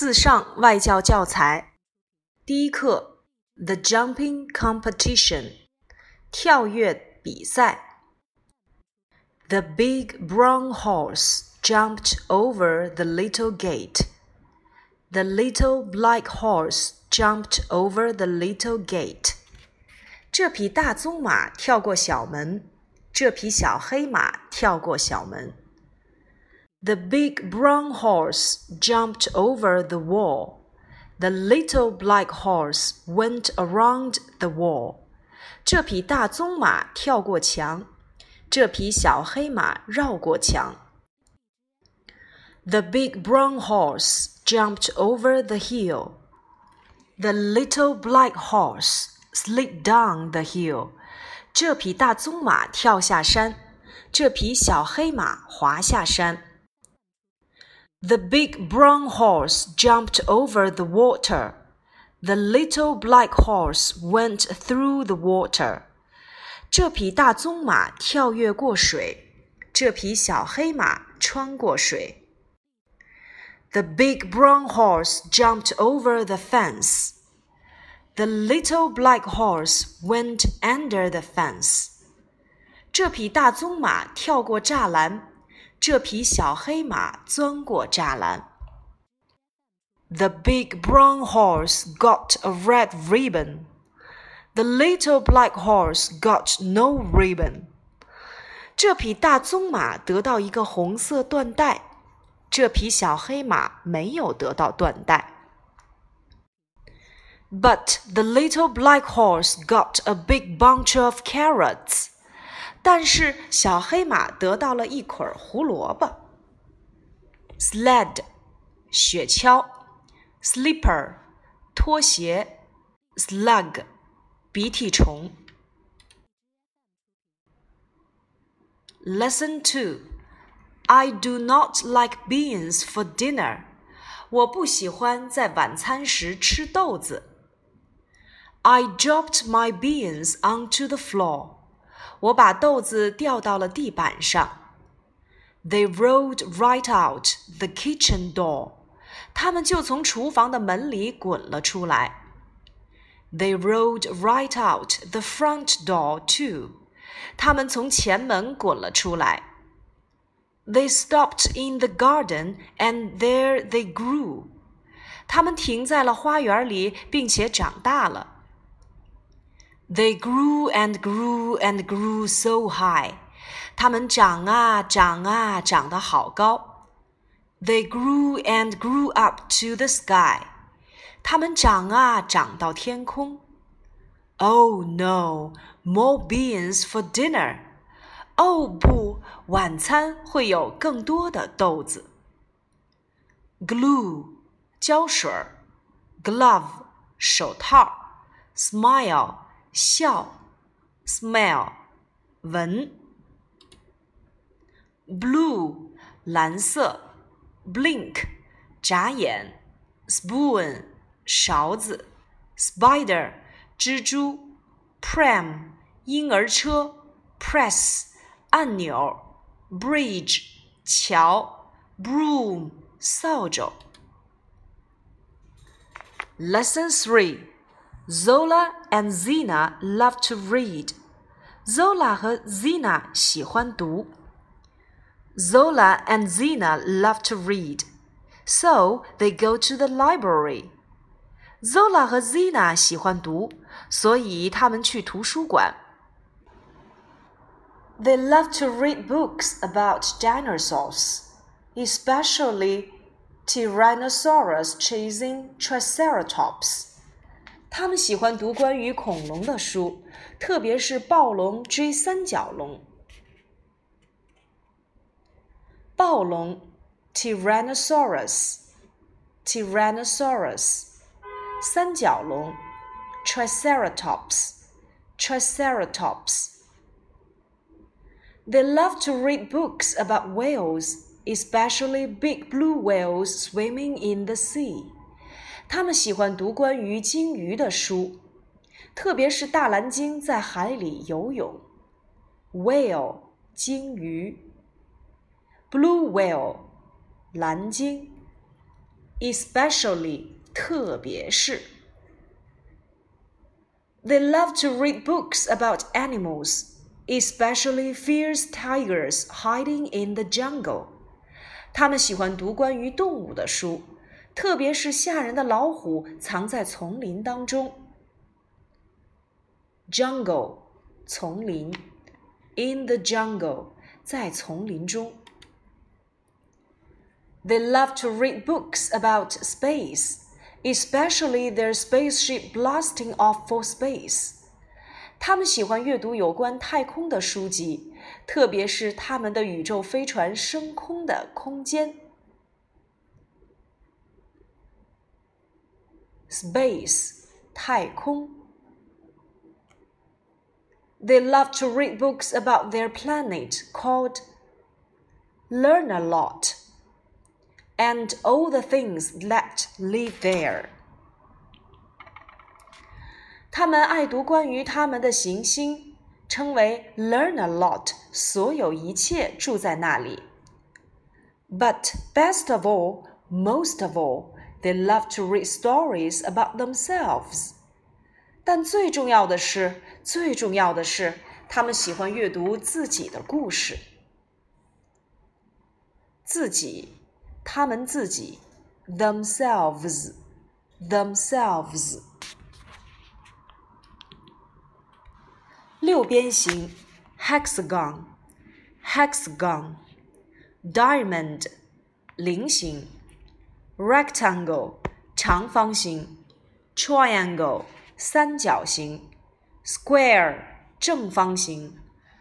四上外教教材第一课《The Jumping Competition》跳跃比赛。The big brown horse jumped over the little gate. The little black horse jumped over the little gate. 这匹大棕马跳过小门，这匹小黑马跳过小门。The big brown horse jumped over the wall. The little black horse went around the wall. 这匹大棕马跳过墙，这匹小黑马绕过墙。The big brown horse jumped over the hill. The little black horse slid down the hill. 这匹大棕马跳下山，这匹小黑马滑下山。 the big brown horse jumped over the water. The little black horse went through the water. 这匹大棕马跳跃过水，这匹小黑马穿过水。The big brown horse jumped over the fence. The little black horse went under the fence. 这匹大棕马跳过栅栏。 这匹小黑马钻过栅栏。The big brown horse got a red ribbon. The little black horse got no ribbon. 这匹大棕马得到一个红色缎带，这匹小黑马没有得到缎带。But the little black horse got a big bunch of carrots. 但是小黑马得到了一捆胡萝卜。sled，雪橇；slipper，拖鞋；slug，鼻涕虫。Lesson two. I do not like beans for dinner. 我不喜欢在晚餐时吃豆子。I dropped my beans onto the floor. 我把豆子掉到了地板上。They rolled right out the kitchen door. 他们就从厨房的门里滚了出来。They rolled right out the front door too. 他们从前门滚了出来。They stopped in the garden and there they grew. 他们停在了花园里，并且长大了。 they grew and grew and grew so high. 它们长啊长啊长得好高。They grew and grew up to the sky. 它们长啊长到天空。Oh no, more beans for dinner. 哦不，晚餐会有更多的豆子。Glue，胶水儿。Glove，手套。Smile。 笑，smell，闻，blue，蓝色，blink，眨眼，spoon，勺子，spider，蜘蛛，pram，婴儿车，press，按钮，bridge，桥，broom，扫帚。Lesson three。 Zola and Zena love to read. Zola 和 Zena 喜欢读。Zola and Zena love to read, so they go to the library. Zola 和 Zena 喜欢读，所以他们去图书馆。They love to read books about dinosaurs, especially Tyrannosaurus chasing Triceratops. 他们喜欢读关于恐龙的书，特别是暴龙追三角龙。暴龙，Tyrannosaurus，Tyrannosaurus，三角龙，Triceratops，Triceratops。They love to read books about whales, especially big blue whales swimming in the sea. 他们喜欢读关于鲸鱼的书，特别是大蓝鲸在海里游泳。Whale，鲸鱼。Blue whale，蓝鲸。 especially 特别是。They love to read books about animals, especially fierce tigers hiding in the jungle. 他们喜欢读关于动物的书， 特别是吓人的老虎藏在丛林当中。Jungle，丛林；in the jungle，在丛林中。They love to read books about space, especially their spaceship blasting off for space. 他们喜欢阅读有关太空的书籍，特别是他们的宇宙飞船升空的空间。 Space，太空。They love to read books about their planet called Learn a Lot and all the things that live there. 他们爱读关于他们的行星，称为 learn a lot，所有一切住在那里。But best of all, most of all, they love to read stories about themselves. 但最重要的是，最重要的是，他们喜欢阅读自己的故事。自己。他们自己，themselves themselves。六边形，hexagon hexagon。diamond 菱形 ，rectangle 长方形，triangle 三角形，square 正方形，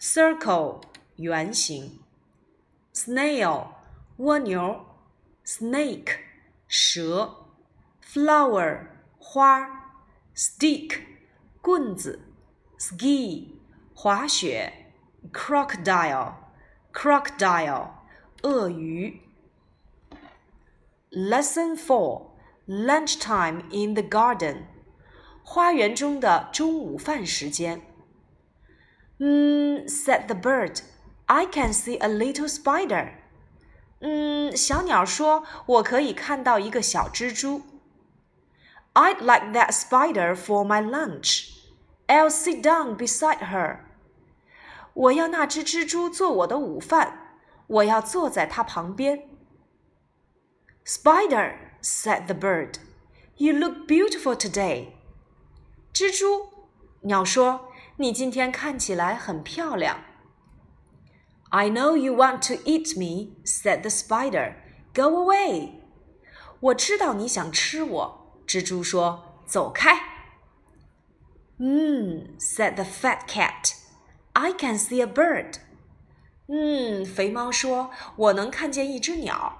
circle 圆形，snail 蜗牛。snake 蛇，flower 花，stick 棍子，ski 滑雪，crocodile crocodile 鳄鱼。 Lesson Four Lunchtime in the Garden 花园中的中午饭时间。嗯，said the bird, I can see a little spider. 嗯，小鸟说：“我可以看到一个小蜘蛛。” I'd like that spider for my lunch. I'll sit down beside her. 我要那只蜘蛛做我的午饭，我要坐在它旁边。 Spider, said the bird, you look beautiful today. 蜘蛛，鸟说：“你今天看起来很漂亮。” I know you want to eat me," said the spider. "Go away." 我知道你想吃我，蜘蛛说：“走开。” "Hmm," said the fat cat. "I can see a bird." 嗯，肥猫说：“我能看见一只鸟。” ”